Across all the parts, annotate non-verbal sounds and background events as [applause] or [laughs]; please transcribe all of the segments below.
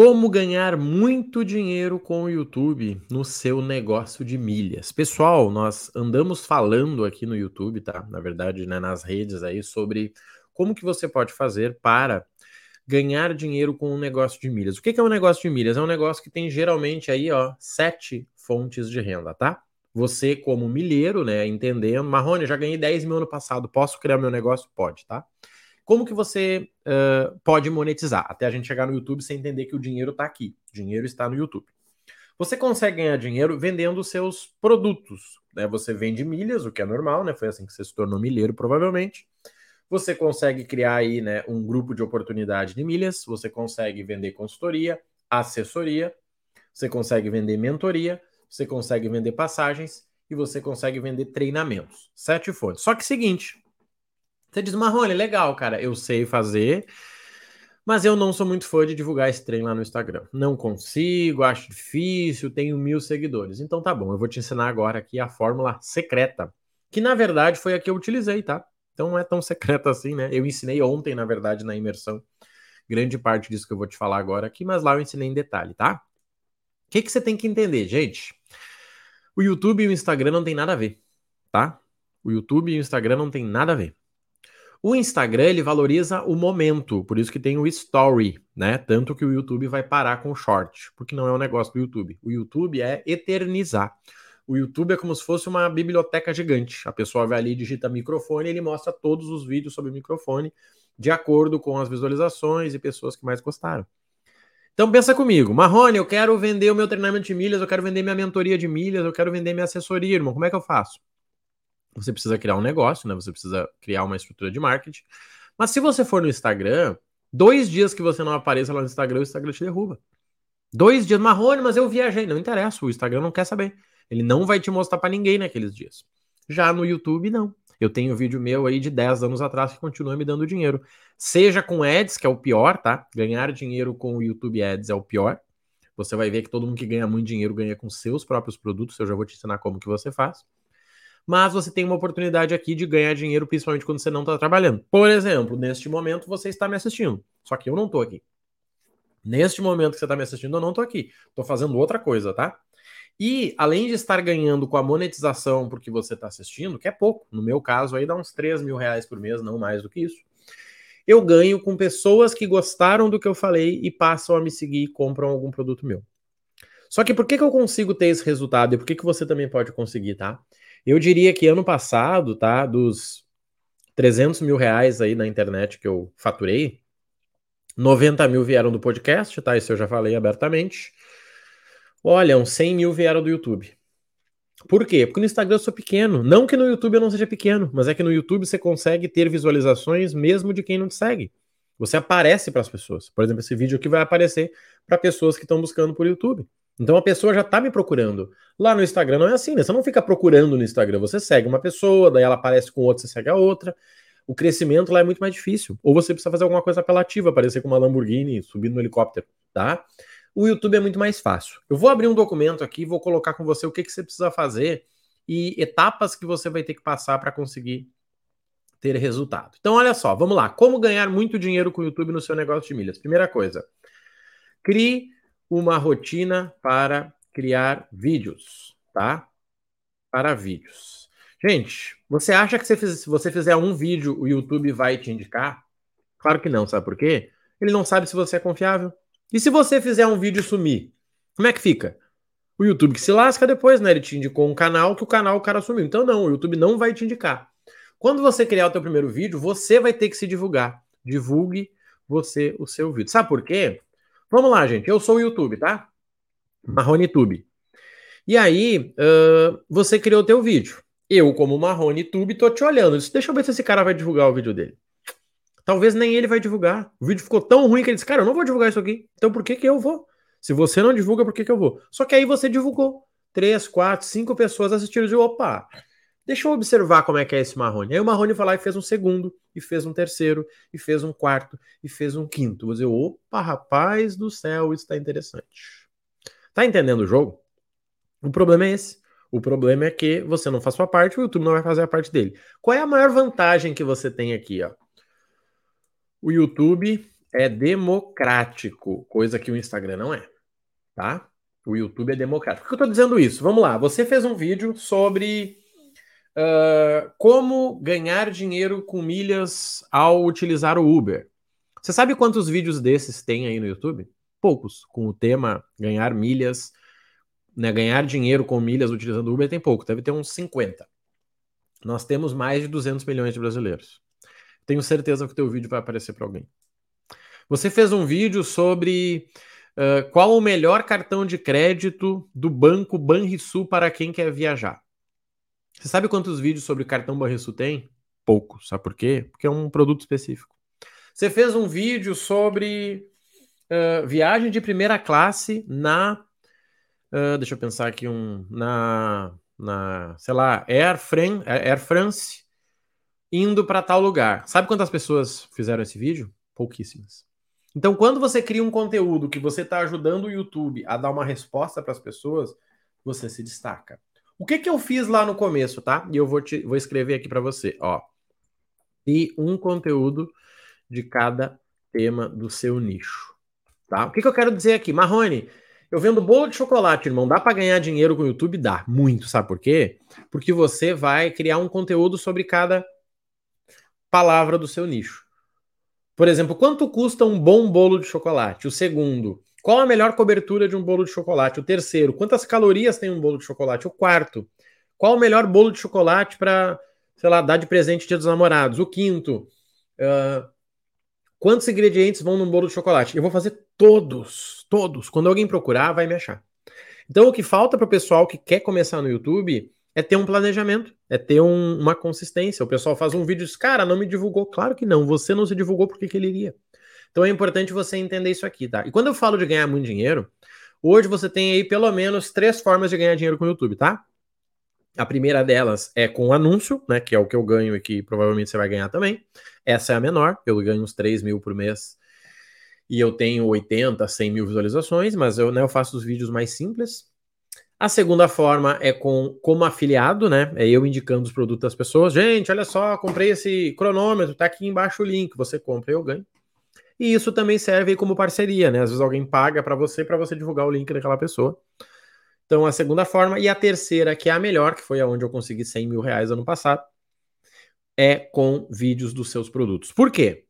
Como ganhar muito dinheiro com o YouTube no seu negócio de milhas. Pessoal, nós andamos falando aqui no YouTube, tá? Na verdade, né, nas redes aí, sobre como que você pode fazer para ganhar dinheiro com um negócio de milhas. O que é um negócio de milhas? É um negócio que tem geralmente aí, ó, sete fontes de renda, tá? Você, como milheiro, né, entendendo, Marrone, já ganhei 10 mil ano passado, posso criar meu negócio? Pode, tá? Como que você uh, pode monetizar? Até a gente chegar no YouTube sem entender que o dinheiro está aqui. O dinheiro está no YouTube. Você consegue ganhar dinheiro vendendo seus produtos. Né? Você vende milhas, o que é normal, né? Foi assim que você se tornou milheiro, provavelmente. Você consegue criar aí né, um grupo de oportunidade de milhas, você consegue vender consultoria, assessoria, você consegue vender mentoria, você consegue vender passagens e você consegue vender treinamentos. Sete fontes. Só que seguinte, você diz, Marrone, legal, cara, eu sei fazer, mas eu não sou muito fã de divulgar esse trem lá no Instagram. Não consigo, acho difícil, tenho mil seguidores. Então tá bom, eu vou te ensinar agora aqui a fórmula secreta, que na verdade foi a que eu utilizei, tá? Então não é tão [laughs] secreta assim, né? Eu ensinei ontem, na verdade, na imersão, grande parte disso que eu vou te falar agora aqui, mas lá eu ensinei em detalhe, tá? O que, que você tem que entender, gente? O YouTube e o Instagram não tem nada a ver, tá? O YouTube e o Instagram não tem nada a ver. O Instagram ele valoriza o momento, por isso que tem o story, né? Tanto que o YouTube vai parar com o short, porque não é um negócio do YouTube. O YouTube é eternizar. O YouTube é como se fosse uma biblioteca gigante. A pessoa vai ali, digita microfone, ele mostra todos os vídeos sobre o microfone, de acordo com as visualizações e pessoas que mais gostaram. Então pensa comigo, Marrone, eu quero vender o meu treinamento de milhas, eu quero vender minha mentoria de milhas, eu quero vender minha assessoria, irmão. Como é que eu faço? Você precisa criar um negócio, né? Você precisa criar uma estrutura de marketing. Mas se você for no Instagram, dois dias que você não apareça lá no Instagram, o Instagram te derruba. Dois dias, Marrone, mas eu viajei. Não interessa, o Instagram não quer saber. Ele não vai te mostrar para ninguém naqueles dias. Já no YouTube, não. Eu tenho vídeo meu aí de 10 anos atrás que continua me dando dinheiro. Seja com ads, que é o pior, tá? Ganhar dinheiro com o YouTube Ads é o pior. Você vai ver que todo mundo que ganha muito dinheiro ganha com seus próprios produtos. Eu já vou te ensinar como que você faz mas você tem uma oportunidade aqui de ganhar dinheiro, principalmente quando você não está trabalhando. Por exemplo, neste momento você está me assistindo, só que eu não estou aqui. Neste momento que você está me assistindo, eu não estou aqui. Estou fazendo outra coisa, tá? E além de estar ganhando com a monetização porque você está assistindo, que é pouco, no meu caso aí dá uns 3 mil reais por mês, não mais do que isso. Eu ganho com pessoas que gostaram do que eu falei e passam a me seguir e compram algum produto meu. Só que por que, que eu consigo ter esse resultado e por que, que você também pode conseguir, tá? Eu diria que ano passado, tá, dos 300 mil reais aí na internet que eu faturei, 90 mil vieram do podcast, tá? Isso eu já falei abertamente. Olha, uns 100 mil vieram do YouTube. Por quê? Porque no Instagram eu sou pequeno. Não que no YouTube eu não seja pequeno, mas é que no YouTube você consegue ter visualizações mesmo de quem não te segue. Você aparece para as pessoas. Por exemplo, esse vídeo aqui vai aparecer para pessoas que estão buscando por YouTube. Então a pessoa já está me procurando. Lá no Instagram não é assim, né? Você não fica procurando no Instagram, você segue uma pessoa, daí ela aparece com outra, você segue a outra. O crescimento lá é muito mais difícil. Ou você precisa fazer alguma coisa apelativa, aparecer com uma Lamborghini, subindo no helicóptero, tá? O YouTube é muito mais fácil. Eu vou abrir um documento aqui, vou colocar com você o que, que você precisa fazer e etapas que você vai ter que passar para conseguir ter resultado. Então, olha só, vamos lá. Como ganhar muito dinheiro com o YouTube no seu negócio de milhas? Primeira coisa, crie uma rotina para criar vídeos, tá? Para vídeos. Gente, você acha que se você fizer um vídeo, o YouTube vai te indicar? Claro que não, sabe por quê? Ele não sabe se você é confiável. E se você fizer um vídeo sumir, como é que fica? O YouTube que se lasca depois, né? Ele te indicou um canal que o canal o cara sumiu. Então não, o YouTube não vai te indicar. Quando você criar o teu primeiro vídeo, você vai ter que se divulgar. Divulgue você o seu vídeo. Sabe por quê? Vamos lá, gente. Eu sou o YouTube, tá? MarroniTube. E aí, uh, você criou o teu vídeo. Eu, como MarroniTube, tô te olhando. Disse, Deixa eu ver se esse cara vai divulgar o vídeo dele. Talvez nem ele vai divulgar. O vídeo ficou tão ruim que ele disse, cara, eu não vou divulgar isso aqui. Então por que que eu vou? Se você não divulga, por que que eu vou? Só que aí você divulgou. Três, quatro, cinco pessoas assistiram e opa, Deixa eu observar como é que é esse Marrone. Aí o Marrone foi lá e fez um segundo, e fez um terceiro, e fez um quarto, e fez um quinto. Você, opa, rapaz do céu, isso está interessante. Tá entendendo o jogo? O problema é esse. O problema é que você não faz sua parte, o YouTube não vai fazer a parte dele. Qual é a maior vantagem que você tem aqui, ó? O YouTube é democrático, coisa que o Instagram não é, tá? O YouTube é democrático. Por que eu estou dizendo isso? Vamos lá. Você fez um vídeo sobre uh, como ganhar dinheiro com milhas ao utilizar o Uber. Você sabe quantos vídeos desses tem aí no YouTube? Poucos. Com o tema ganhar milhas, né, ganhar dinheiro com milhas utilizando o Uber tem pouco. Deve ter uns 50. Nós temos mais de 200 milhões de brasileiros. Tenho certeza que o teu vídeo vai aparecer para alguém. Você fez um vídeo sobre uh, qual o melhor cartão de crédito do banco Banrisul para quem quer viajar. Você sabe quantos vídeos sobre cartão Banrisul tem? Poucos. Sabe por quê? Porque é um produto específico. Você fez um vídeo sobre uh, viagem de primeira classe na. Uh, deixa eu pensar aqui um. Na. na sei lá, Air, Fran Air France indo para tal lugar. Sabe quantas pessoas fizeram esse vídeo? Pouquíssimas. Então, quando você cria um conteúdo que você está ajudando o YouTube a dar uma resposta para as pessoas, você se destaca. O que, que eu fiz lá no começo, tá? E eu vou, te, vou escrever aqui para você, ó. E um conteúdo de cada tema do seu nicho, tá? O que, que eu quero dizer aqui? Marrone, eu vendo bolo de chocolate, irmão. Dá para ganhar dinheiro com o YouTube? Dá, muito. Sabe por quê? Porque você vai criar um conteúdo sobre cada palavra do seu nicho. Por exemplo, quanto custa um bom bolo de chocolate? O segundo, qual a melhor cobertura de um bolo de chocolate? O terceiro, quantas calorias tem um bolo de chocolate? O quarto, qual o melhor bolo de chocolate para, sei lá, dar de presente dia dos namorados? O quinto, uh, quantos ingredientes vão num bolo de chocolate? Eu vou fazer todos, todos. Quando alguém procurar, vai me achar. Então, o que falta para o pessoal que quer começar no YouTube é ter um planejamento, é ter um, uma consistência. O pessoal faz um vídeo e diz, cara, não me divulgou. Claro que não, você não se divulgou porque que ele iria. Então é importante você entender isso aqui, tá? E quando eu falo de ganhar muito dinheiro, hoje você tem aí pelo menos três formas de ganhar dinheiro com o YouTube, tá? A primeira delas é com anúncio, né? Que é o que eu ganho e que provavelmente você vai ganhar também. Essa é a menor, eu ganho uns 3 mil por mês e eu tenho 80, 100 mil visualizações, mas eu, né, eu faço os vídeos mais simples. A segunda forma é com como afiliado, né? É eu indicando os produtos das pessoas. Gente, olha só, comprei esse cronômetro, tá aqui embaixo o link, você compra e eu ganho. E isso também serve como parceria, né? Às vezes alguém paga para você para você divulgar o link daquela pessoa. Então, a segunda forma. E a terceira, que é a melhor, que foi aonde eu consegui 100 mil reais ano passado, é com vídeos dos seus produtos. Por quê?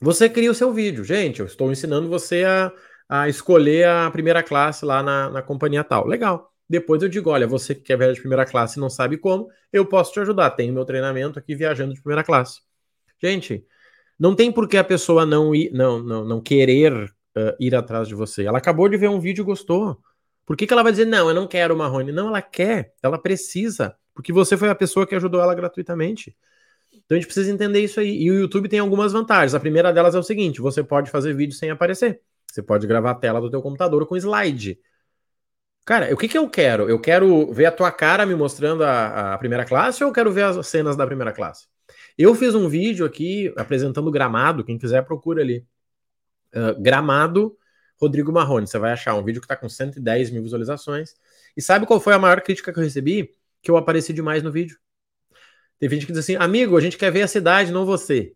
Você cria o seu vídeo. Gente, eu estou ensinando você a a escolher a primeira classe lá na, na companhia tal. Legal. Depois eu digo, olha, você que quer viajar de primeira classe e não sabe como, eu posso te ajudar. Tenho meu treinamento aqui viajando de primeira classe. Gente, não tem por que a pessoa não, ir, não, não, não querer uh, ir atrás de você. Ela acabou de ver um vídeo e gostou. Por que, que ela vai dizer, não, eu não quero Marrone? Não, ela quer, ela precisa, porque você foi a pessoa que ajudou ela gratuitamente. Então a gente precisa entender isso aí. E o YouTube tem algumas vantagens. A primeira delas é o seguinte: você pode fazer vídeo sem aparecer. Você pode gravar a tela do teu computador com slide. Cara, o que, que eu quero? Eu quero ver a tua cara me mostrando a, a primeira classe ou eu quero ver as cenas da primeira classe? Eu fiz um vídeo aqui apresentando Gramado, quem quiser procura ali. Uh, Gramado Rodrigo Marrone, você vai achar um vídeo que está com 110 mil visualizações. E sabe qual foi a maior crítica que eu recebi? Que eu apareci demais no vídeo. Teve gente que diz assim, amigo, a gente quer ver a cidade, não você.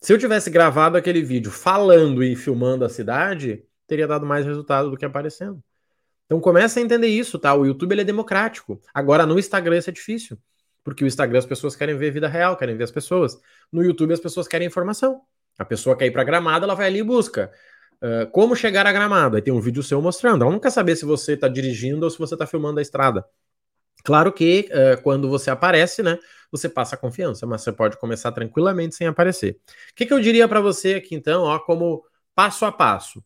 Se eu tivesse gravado aquele vídeo falando e filmando a cidade, teria dado mais resultado do que aparecendo. Então começa a entender isso, tá? O YouTube ele é democrático. Agora no Instagram isso é difícil, porque o Instagram as pessoas querem ver vida real, querem ver as pessoas. No YouTube as pessoas querem informação. A pessoa quer ir para Gramado, ela vai ali e busca uh, como chegar a Gramado. Aí tem um vídeo seu mostrando. Ela não quer saber se você está dirigindo ou se você está filmando a estrada. Claro que uh, quando você aparece, né, você passa confiança, mas você pode começar tranquilamente sem aparecer. O que, que eu diria para você aqui então, ó, como passo a passo?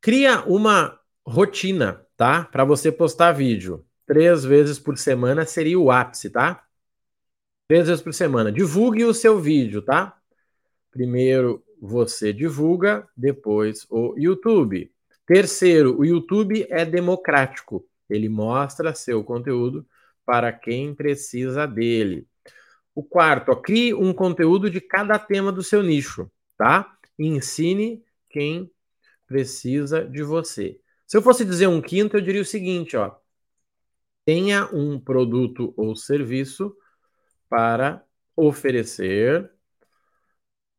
Cria uma rotina, tá? Para você postar vídeo. Três vezes por semana seria o ápice, tá? Três vezes por semana. Divulgue o seu vídeo, tá? Primeiro você divulga, depois o YouTube. Terceiro, o YouTube é democrático. Ele mostra seu conteúdo para quem precisa dele. O quarto, ó, crie um conteúdo de cada tema do seu nicho, tá? E ensine quem precisa de você. Se eu fosse dizer um quinto, eu diria o seguinte, ó. Tenha um produto ou serviço para oferecer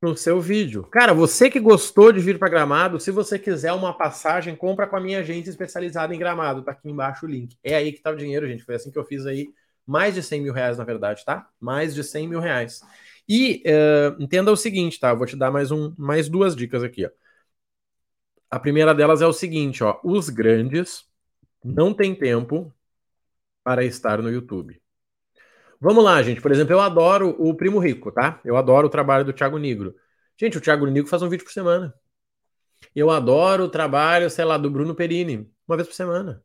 no seu vídeo. Cara, você que gostou de vir para Gramado, se você quiser uma passagem, compra com a minha agência especializada em Gramado. Tá aqui embaixo o link. É aí que tá o dinheiro, gente. Foi assim que eu fiz aí. Mais de 100 mil reais, na verdade, tá? Mais de 100 mil reais. E uh, entenda o seguinte, tá? Eu vou te dar mais, um, mais duas dicas aqui, ó. A primeira delas é o seguinte, ó. Os grandes não têm tempo para estar no YouTube. Vamos lá, gente. Por exemplo, eu adoro o Primo Rico, tá? Eu adoro o trabalho do Thiago Negro. Gente, o Thiago Negro faz um vídeo por semana. Eu adoro o trabalho, sei lá, do Bruno Perini, uma vez por semana.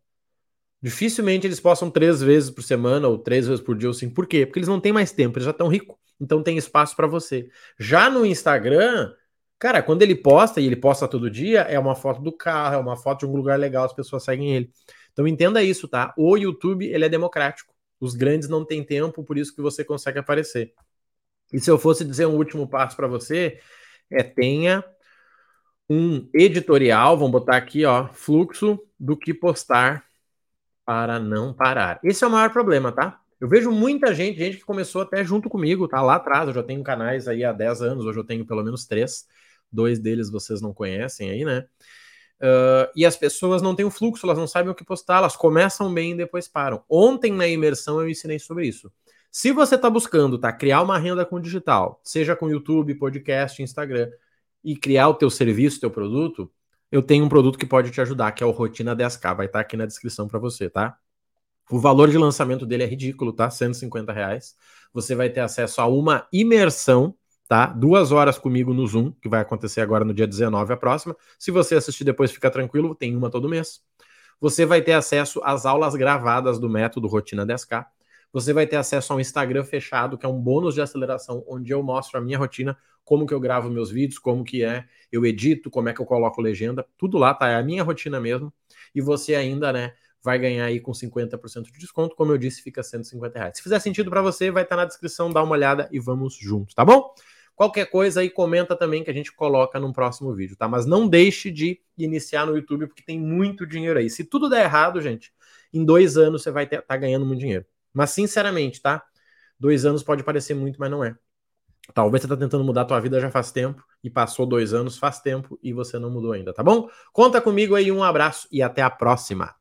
Dificilmente eles possam três vezes por semana, ou três vezes por dia, ou sim. Por quê? Porque eles não têm mais tempo, eles já estão ricos. Então tem espaço para você. Já no Instagram, cara, quando ele posta, e ele posta todo dia, é uma foto do carro, é uma foto de um lugar legal, as pessoas seguem ele. Então entenda isso, tá? O YouTube, ele é democrático. Os grandes não têm tempo, por isso que você consegue aparecer. E se eu fosse dizer um último passo para você, é tenha um editorial, vamos botar aqui, ó, fluxo do que postar para não parar. Esse é o maior problema, tá? Eu vejo muita gente, gente que começou até junto comigo, tá lá atrás, eu já tenho canais aí há 10 anos, hoje eu tenho pelo menos três, dois deles vocês não conhecem aí, né? Uh, e as pessoas não têm o fluxo, elas não sabem o que postar, elas começam bem e depois param. Ontem na imersão eu ensinei sobre isso. Se você está buscando tá, criar uma renda com digital, seja com YouTube, podcast, Instagram, e criar o teu serviço, teu produto, eu tenho um produto que pode te ajudar, que é o Rotina 10K, vai estar tá aqui na descrição para você, tá? O valor de lançamento dele é ridículo, tá? 150 reais. Você vai ter acesso a uma imersão tá? Duas horas comigo no Zoom, que vai acontecer agora no dia 19, a próxima. Se você assistir depois, fica tranquilo, tem uma todo mês. Você vai ter acesso às aulas gravadas do método Rotina 10K. Você vai ter acesso a um Instagram fechado, que é um bônus de aceleração, onde eu mostro a minha rotina, como que eu gravo meus vídeos, como que é, eu edito, como é que eu coloco legenda, tudo lá, tá? É a minha rotina mesmo. E você ainda, né, vai ganhar aí com 50% de desconto. Como eu disse, fica 150 reais. Se fizer sentido para você, vai estar tá na descrição, dá uma olhada e vamos juntos, tá bom? Qualquer coisa aí, comenta também que a gente coloca no próximo vídeo, tá? Mas não deixe de iniciar no YouTube, porque tem muito dinheiro aí. Se tudo der errado, gente, em dois anos você vai estar tá ganhando muito dinheiro. Mas, sinceramente, tá? Dois anos pode parecer muito, mas não é. Talvez você está tentando mudar a tua vida já faz tempo e passou dois anos faz tempo e você não mudou ainda, tá bom? Conta comigo aí, um abraço e até a próxima.